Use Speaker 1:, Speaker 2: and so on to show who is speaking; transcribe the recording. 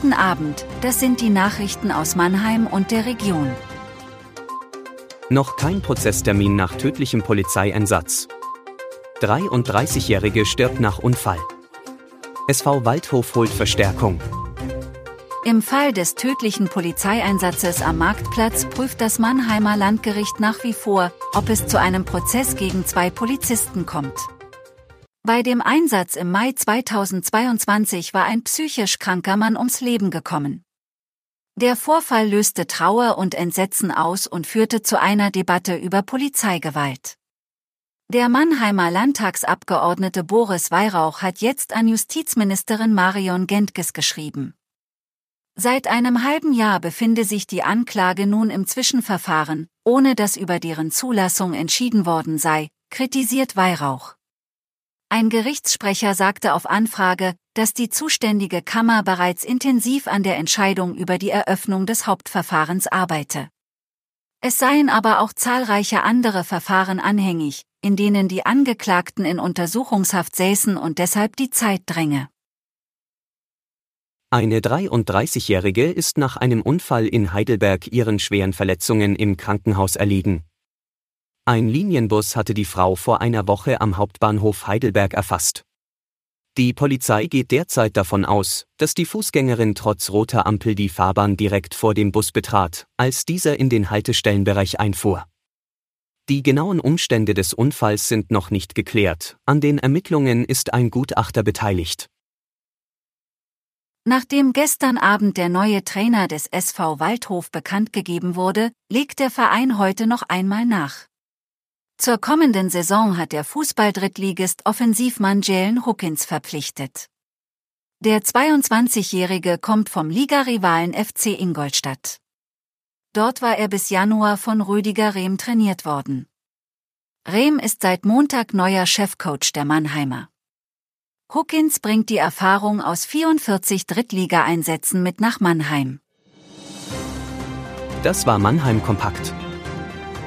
Speaker 1: Guten Abend, das sind die Nachrichten aus Mannheim und der Region.
Speaker 2: Noch kein Prozesstermin nach tödlichem Polizeieinsatz. 33-Jährige stirbt nach Unfall. SV Waldhof holt Verstärkung.
Speaker 1: Im Fall des tödlichen Polizeieinsatzes am Marktplatz prüft das Mannheimer Landgericht nach wie vor, ob es zu einem Prozess gegen zwei Polizisten kommt. Bei dem Einsatz im Mai 2022 war ein psychisch kranker Mann ums Leben gekommen. Der Vorfall löste Trauer und Entsetzen aus und führte zu einer Debatte über Polizeigewalt. Der Mannheimer Landtagsabgeordnete Boris Weihrauch hat jetzt an Justizministerin Marion Gentges geschrieben. Seit einem halben Jahr befinde sich die Anklage nun im Zwischenverfahren, ohne dass über deren Zulassung entschieden worden sei, kritisiert Weihrauch. Ein Gerichtssprecher sagte auf Anfrage, dass die zuständige Kammer bereits intensiv an der Entscheidung über die Eröffnung des Hauptverfahrens arbeite. Es seien aber auch zahlreiche andere Verfahren anhängig, in denen die Angeklagten in Untersuchungshaft säßen und deshalb die Zeit dränge.
Speaker 2: Eine 33-Jährige ist nach einem Unfall in Heidelberg ihren schweren Verletzungen im Krankenhaus erliegen. Ein Linienbus hatte die Frau vor einer Woche am Hauptbahnhof Heidelberg erfasst. Die Polizei geht derzeit davon aus, dass die Fußgängerin trotz roter Ampel die Fahrbahn direkt vor dem Bus betrat, als dieser in den Haltestellenbereich einfuhr. Die genauen Umstände des Unfalls sind noch nicht geklärt, an den Ermittlungen ist ein Gutachter beteiligt.
Speaker 1: Nachdem gestern Abend der neue Trainer des SV Waldhof bekannt gegeben wurde, legt der Verein heute noch einmal nach. Zur kommenden Saison hat der Fußball-Drittligist Offensivmann Jalen Hookins verpflichtet. Der 22-Jährige kommt vom Ligarivalen FC Ingolstadt. Dort war er bis Januar von Rüdiger Rehm trainiert worden. Rehm ist seit Montag neuer Chefcoach der Mannheimer. Hookins bringt die Erfahrung aus 44 Drittligaeinsätzen mit nach Mannheim.
Speaker 2: Das war Mannheim Kompakt